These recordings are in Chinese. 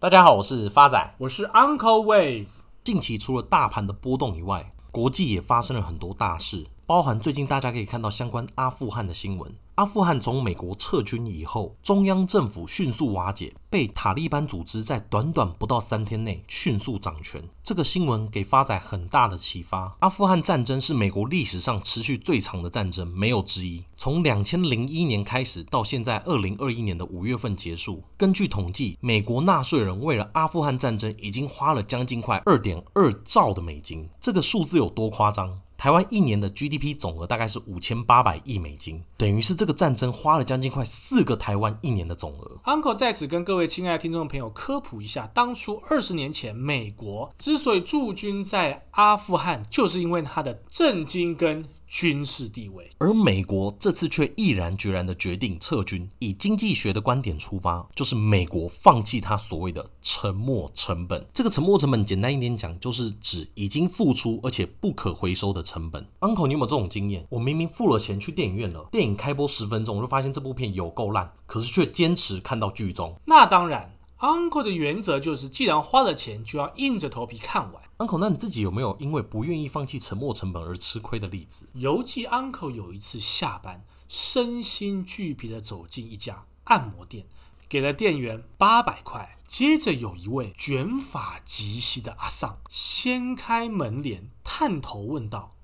大家好，我是发仔，我是 Uncle Wave。近期除了大盘的波动以外，国际也发生了很多大事，包含最近大家可以看到相关阿富汗的新闻。阿富汗从美国撤军以后，中央政府迅速瓦解，被塔利班组织在短短不到三天内迅速掌权。这个新闻给发仔很大的启发。阿富汗战争是美国历史上持续最长的战争，没有之一。从两千零一年开始到现在二零二一年的五月份结束，根据统计，美国纳税人为了阿富汗战争已经花了将近快二点二兆的美金。这个数字有多夸张？台湾一年的 GDP 总额大概是五千八百亿美金，等于是这个战争花了将近快四个台湾一年的总额。Uncle 在此跟各位亲爱的听众朋友科普一下，当初二十年前美国之所以驻军在阿富汗，就是因为它的震惊跟军事地位，而美国这次却毅然决然地决定撤军。以经济学的观点出发，就是美国放弃他所谓的沉没成本。这个沉没成本，简单一点讲，就是指已经付出而且不可回收的成本。Uncle，你有没有这种经验？我明明付了钱去电影院了，电影开播十分钟，我就发现这部片有够烂，可是却坚持看到剧终。那当然。Uncle 的原则就是，既然花了钱，就要硬着头皮看完。Uncle，那你自己有没有因为不愿意放弃沉没成本而吃亏的例子？尤其 Uncle 有一次下班，身心俱疲地走进一家按摩店，给了店员八百块。接着有一位卷发及膝的阿桑掀开门帘，探头问道：“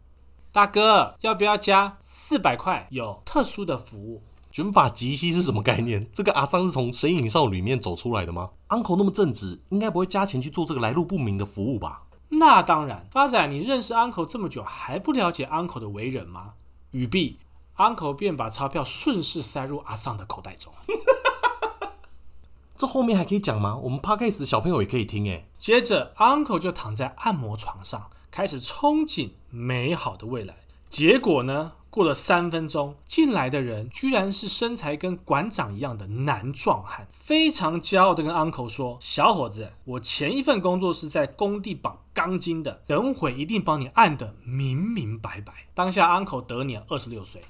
大哥，要不要加四百块？有特殊的服务。”卷发及膝是什么概念？这个阿桑是从《神隐少女》里面走出来的吗？Uncle 那么正直，应该不会加钱去做这个来路不明的服务吧？那当然，发仔，你认识 Uncle 这么久，还不了解 Uncle 的为人吗？语毕，Uncle 便把钞票顺势塞入阿桑的口袋中。这后面还可以讲吗？我们 Podcast 小朋友也可以听诶。接着，Uncle 就躺在按摩床上，开始憧憬美好的未来。结果呢？过了三分钟，进来的人居然是身材跟馆长一样的男壮汉，非常骄傲的跟 Uncle 说：“小伙子，我前一份工作是在工地绑钢筋的，等会一定帮你按得明明白白。”当下 Uncle 得年二十六岁。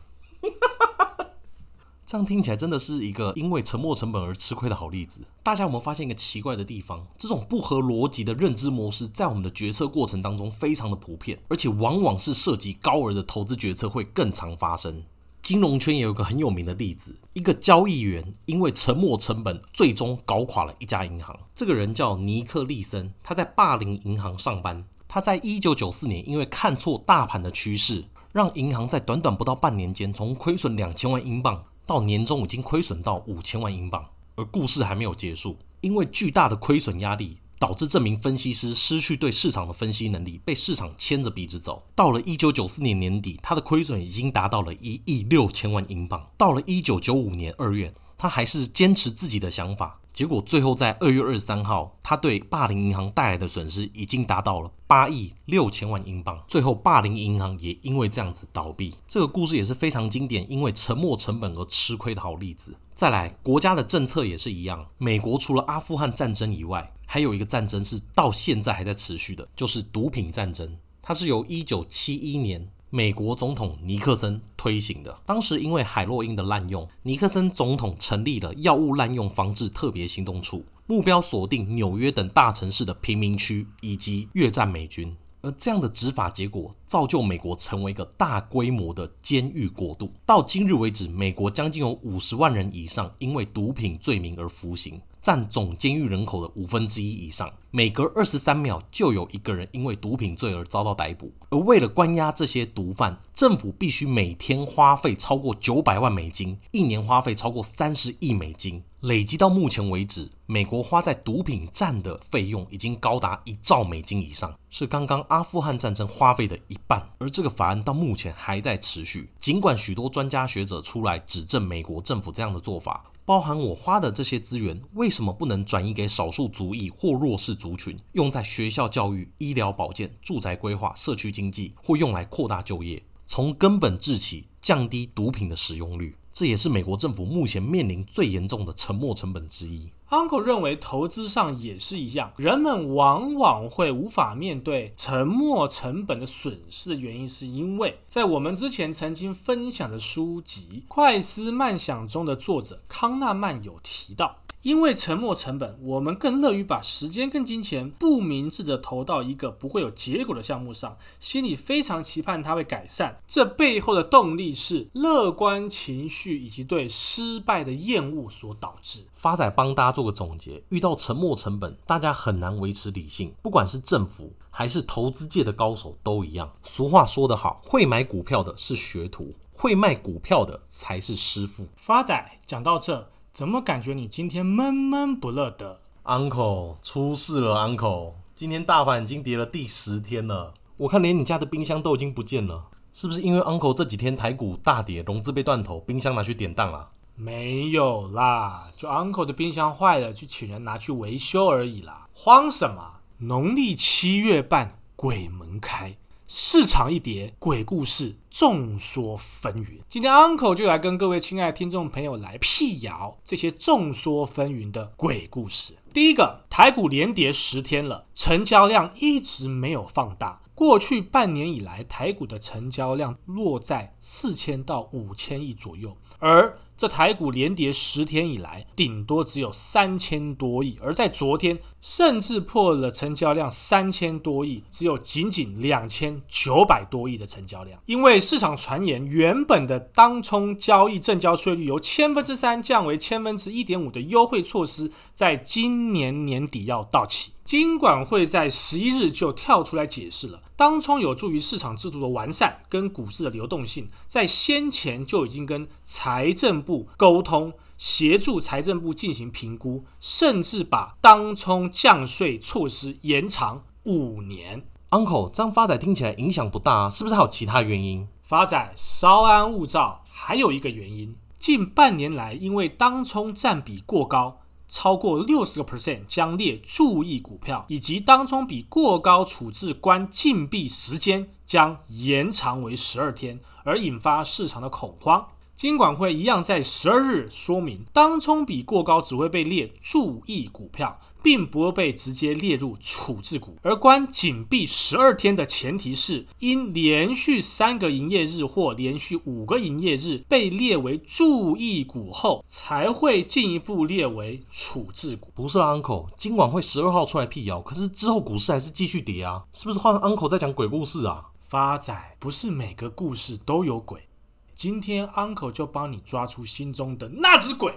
这样听起来真的是一个因为沉没成本而吃亏的好例子。大家有没有发现一个奇怪的地方？这种不合逻辑的认知模式在我们的决策过程当中非常的普遍，而且往往是涉及高额的投资决策会更常发生。金融圈也有一个很有名的例子：一个交易员因为沉没成本，最终搞垮了一家银行。这个人叫尼克利森，他在霸凌银行上班。他在一九九四年因为看错大盘的趋势，让银行在短短不到半年间从亏损两千万英镑。到年终已经亏损到五千万英镑，而故事还没有结束，因为巨大的亏损压力导致这名分析师失去对市场的分析能力，被市场牵着鼻子走。到了一九九四年年底，他的亏损已经达到了一亿六千万英镑。到了一九九五年二月，他还是坚持自己的想法。结果最后在二月二十三号，他对霸凌银行带来的损失已经达到了八亿六千万英镑。最后霸凌银行也因为这样子倒闭。这个故事也是非常经典，因为沉没成本而吃亏的好例子。再来，国家的政策也是一样。美国除了阿富汗战争以外，还有一个战争是到现在还在持续的，就是毒品战争。它是由一九七一年。美国总统尼克森推行的，当时因为海洛因的滥用，尼克森总统成立了药物滥用防治特别行动处，目标锁定纽约等大城市的贫民区以及越战美军。而这样的执法结果，造就美国成为一个大规模的监狱国度。到今日为止，美国将近有五十万人以上因为毒品罪名而服刑。占总监狱人口的五分之一以上，每隔二十三秒就有一个人因为毒品罪而遭到逮捕。而为了关押这些毒贩，政府必须每天花费超过九百万美金，一年花费超过三十亿美金。累积到目前为止，美国花在毒品战的费用已经高达一兆美金以上，是刚刚阿富汗战争花费的一半。而这个法案到目前还在持续，尽管许多专家学者出来指证美国政府这样的做法。包含我花的这些资源，为什么不能转移给少数族裔或弱势族群，用在学校教育、医疗保健、住宅规划、社区经济，或用来扩大就业，从根本治起，降低毒品的使用率？这也是美国政府目前面临最严重的沉没成本之一。Uncle 认为，投资上也是一样，人们往往会无法面对沉没成本的损失的原因，是因为在我们之前曾经分享的书籍《快思慢想》中的作者康纳曼有提到，因为沉没成本，我们更乐于把时间跟金钱不明智的投到一个不会有结果的项目上，心里非常期盼它会改善。这背后的动力是乐观情绪以及对失败的厌恶所导致。发仔帮大家做个总结：遇到沉没成本，大家很难维持理性，不管是政府还是投资界的高手都一样。俗话说得好，会买股票的是学徒。会卖股票的才是师傅。发仔讲到这，怎么感觉你今天闷闷不乐的？Uncle 出事了，Uncle，今天大盘已经跌了第十天了，我看连你家的冰箱都已经不见了，是不是因为 Uncle 这几天台股大跌，融资被断头，冰箱拿去典当了？没有啦，就 Uncle 的冰箱坏了，去请人拿去维修而已啦。慌什么？农历七月半，鬼门开。市场一跌，鬼故事众说纷纭。今天 Uncle 就来跟各位亲爱的听众朋友来辟谣这些众说纷纭的鬼故事。第一个，台股连跌十天了，成交量一直没有放大。过去半年以来，台股的成交量落在四千到五千亿左右，而这台股连跌十天以来，顶多只有三千多亿，而在昨天甚至破了成交量三千多亿，只有仅仅两千九百多亿的成交量。因为市场传言，原本的当冲交易正交税率由千分之三降为千分之一点五的优惠措施，在今年年底要到期。金管会在十一日就跳出来解释了，当冲有助于市场制度的完善跟股市的流动性，在先前就已经跟财政部沟通，协助财政部进行评估，甚至把当冲降税措施延长五年。Uncle，这样发展听起来影响不大啊，是不是还有其他原因？发展稍安勿躁，还有一个原因，近半年来因为当冲占比过高。超过六十个 percent 将列注意股票，以及当冲比过高处置关禁闭时间将延长为十二天，而引发市场的恐慌。金管会一样在十二日说明，当冲比过高只会被列注意股票。并不会被直接列入处置股，而关紧闭十二天的前提是，因连续三个营业日或连续五个营业日被列为注意股后，才会进一步列为处置股。不是 Uncle，今晚会十二号出来辟谣，可是之后股市还是继续跌啊，是不是换 Uncle 在讲鬼故事啊？发仔，不是每个故事都有鬼，今天 Uncle 就帮你抓出心中的那只鬼。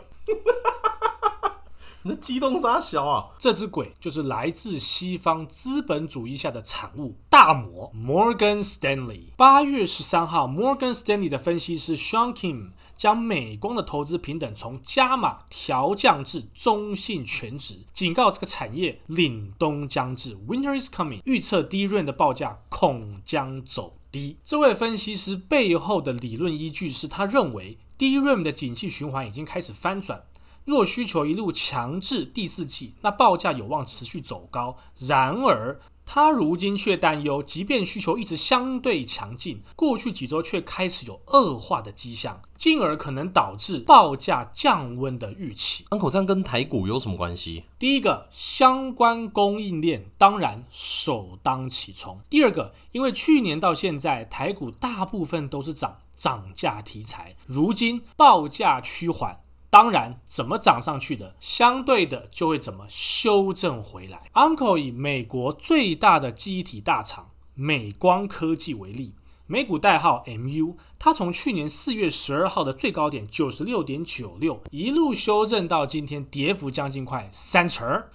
你的激动啥小啊？这只鬼就是来自西方资本主义下的产物——大摩 （Morgan Stanley）。八月十三号，Morgan Stanley 的分析师 Sean Kim 将美光的投资平等从加码调降至中性全值，警告这个产业凛冬将至 （Winter is coming），预测 DRAM 的报价恐将走低。这位分析师背后的理论依据是他认为 DRAM 的景气循环已经开始翻转。若需求一路强至第四季，那报价有望持续走高。然而，他如今却担忧，即便需求一直相对强劲，过去几周却开始有恶化的迹象，进而可能导致报价降温的预期。Uncle，这样跟台股有什么关系？第一个，相关供应链当然首当其冲。第二个，因为去年到现在，台股大部分都是涨涨价题材，如今报价趋缓。当然，怎么涨上去的，相对的就会怎么修正回来。Uncle 以美国最大的记忆体大厂美光科技为例，美股代号 MU，它从去年四月十二号的最高点九十六点九六，一路修正到今天，跌幅将近快三成。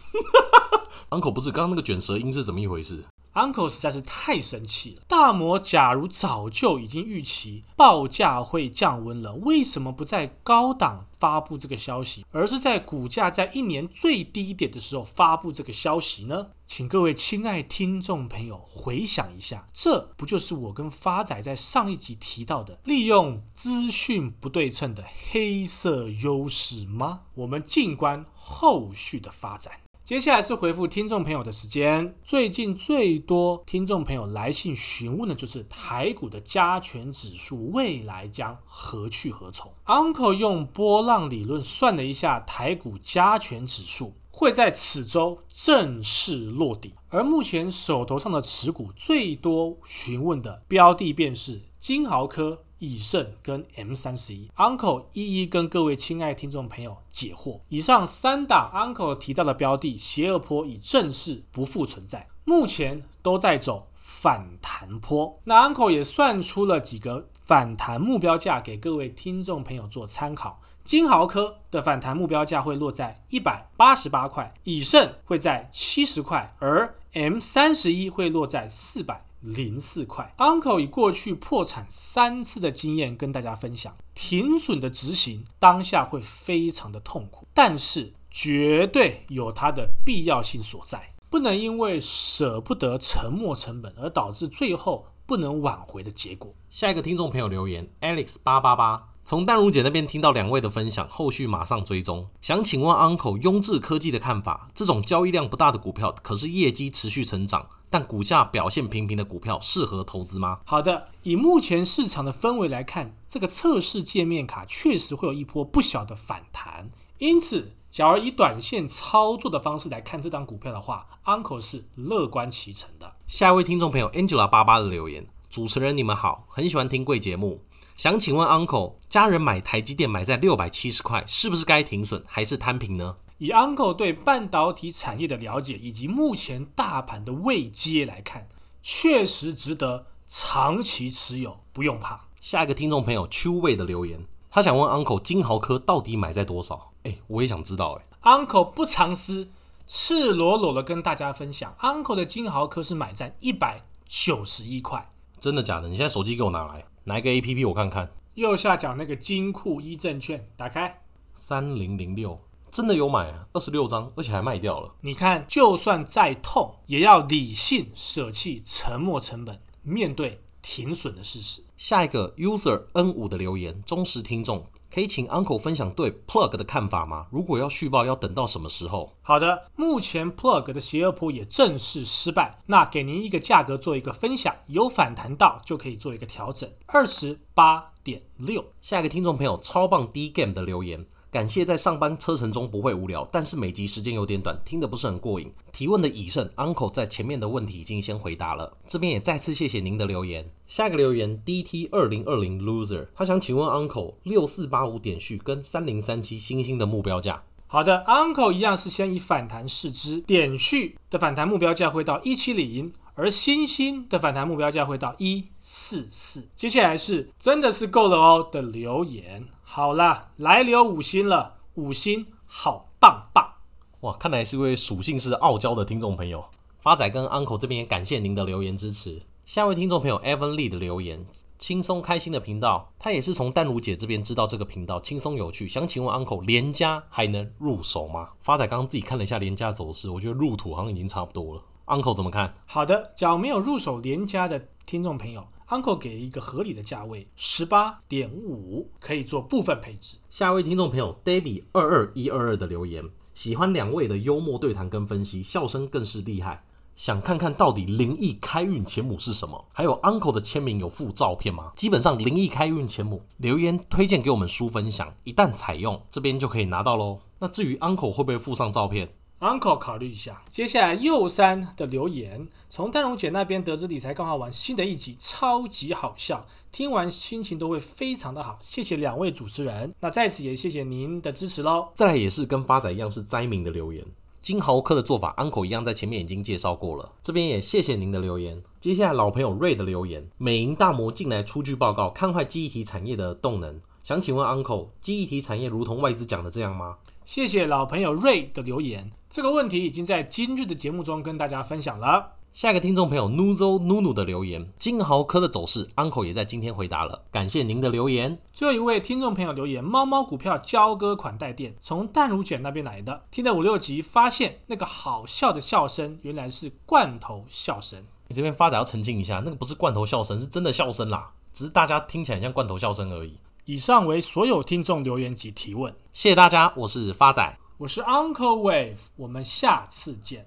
Uncle 不是刚刚那个卷舌音是怎么一回事？Uncle 实在是太生气了。大摩假如早就已经预期报价会降温了，为什么不在高档发布这个消息，而是在股价在一年最低点的时候发布这个消息呢？请各位亲爱听众朋友回想一下，这不就是我跟发仔在上一集提到的利用资讯不对称的黑色优势吗？我们静观后续的发展。接下来是回复听众朋友的时间。最近最多听众朋友来信询问的就是台股的加权指数未来将何去何从。Uncle 用波浪理论算了一下，台股加权指数会在此周正式落底。而目前手头上的持股最多询问的标的便是金豪科。以盛跟 M 三十一，Uncle 一一跟各位亲爱听众朋友解惑。以上三档 Uncle 提到的标的，邪恶坡已正式不复存在，目前都在走反弹坡。那 Uncle 也算出了几个反弹目标价给各位听众朋友做参考。金豪科的反弹目标价会落在一百八十八块，以盛会在七十块，而 M 三十一会落在四百。零四块，Uncle 以过去破产三次的经验跟大家分享，停损的执行当下会非常的痛苦，但是绝对有它的必要性所在，不能因为舍不得沉没成本而导致最后不能挽回的结果。下一个听众朋友留言，Alex 八八八。从淡如姐那边听到两位的分享，后续马上追踪。想请问 Uncle 雍智科技的看法，这种交易量不大的股票，可是业绩持续成长，但股价表现平平的股票，适合投资吗？好的，以目前市场的氛围来看，这个测试界面卡确实会有一波不小的反弹。因此，假如以短线操作的方式来看这张股票的话，Uncle 是乐观其成的。下一位听众朋友 Angela 八八的留言：主持人你们好，很喜欢听贵节目。想请问 Uncle，家人买台积电买在六百七十块，是不是该停损还是摊平呢？以 Uncle 对半导体产业的了解以及目前大盘的位阶来看，确实值得长期持有，不用怕。下一个听众朋友秋味的留言，他想问 Uncle，金豪科到底买在多少？哎，我也想知道。哎，Uncle 不藏私，赤裸裸的跟大家分享，Uncle 的金豪科是买在一百九十一块。真的假的？你现在手机给我拿来。拿一个 A P P 我看看？右下角那个金库一证券，打开。三零零六，真的有买啊，二十六张，而且还卖掉了。你看，就算再痛，也要理性舍弃沉没成本，面对停损的事实。下一个 User N 五的留言，忠实听众。可以请 Uncle 分享对 Plug 的看法吗？如果要续报，要等到什么时候？好的，目前 Plug 的邪恶波也正式失败，那给您一个价格做一个分享，有反弹到就可以做一个调整，二十八点六。下一个听众朋友超棒 D Game 的留言。感谢在上班车程中不会无聊，但是每集时间有点短，听得不是很过瘾。提问的以盛 Uncle 在前面的问题已经先回答了，这边也再次谢谢您的留言。下一个留言 DT 二零二零 Loser，他想请问 Uncle 六四八五点序跟三零三七星星的目标价。好的，Uncle 一样是先以反弹试之，点序的反弹目标价会到一七零。而欣兴的反弹目标价会到一四四，接下来是真的是够了哦的留言。好了，来留五星了，五星好棒棒！哇，看来是位属性是傲娇的听众朋友。发仔跟 Uncle 这边也感谢您的留言支持。下位听众朋友 Evan Lee 的留言，轻松开心的频道，他也是从淡如姐这边知道这个频道轻松有趣，想请问 Uncle 连家还能入手吗？发仔刚刚自己看了一下连家走势，我觉得入土好像已经差不多了。Uncle 怎么看？好的，假如没有入手连家的听众朋友，Uncle 给一个合理的价位，十八点五，可以做部分配置。下一位听众朋友 Debbie 二二一二二的留言，喜欢两位的幽默对谈跟分析，笑声更是厉害。想看看到底灵异开运钱母是什么？还有 Uncle 的签名有附照片吗？基本上灵异开运钱母留言推荐给我们书分享，一旦采用，这边就可以拿到喽。那至于 Uncle 会不会附上照片？Uncle 考虑一下，接下来右三的留言，从淡如姐那边得知理财刚好玩新的一集，超级好笑，听完心情都会非常的好。谢谢两位主持人，那在此也谢谢您的支持喽。再来也是跟发仔一样是灾民的留言，金豪科的做法，Uncle 一样在前面已经介绍过了，这边也谢谢您的留言。接下来老朋友瑞的留言，美银大摩近来出具报告，看坏记忆体产业的动能，想请问 Uncle，记忆体产业如同外资讲的这样吗？谢谢老朋友瑞的留言，这个问题已经在今日的节目中跟大家分享了。下一个听众朋友 Nuzo Nunu 的留言，金豪科的走势，Uncle 也在今天回答了，感谢您的留言。最后一位听众朋友留言，猫猫股票交割款待电，从淡如卷那边来的，听了五六集，发现那个好笑的笑声原来是罐头笑声。你这边发展要澄清一下，那个不是罐头笑声，是真的笑声啦，只是大家听起来像罐头笑声而已。以上为所有听众留言及提问，谢谢大家，我是发仔，我是 Uncle Wave，我们下次见。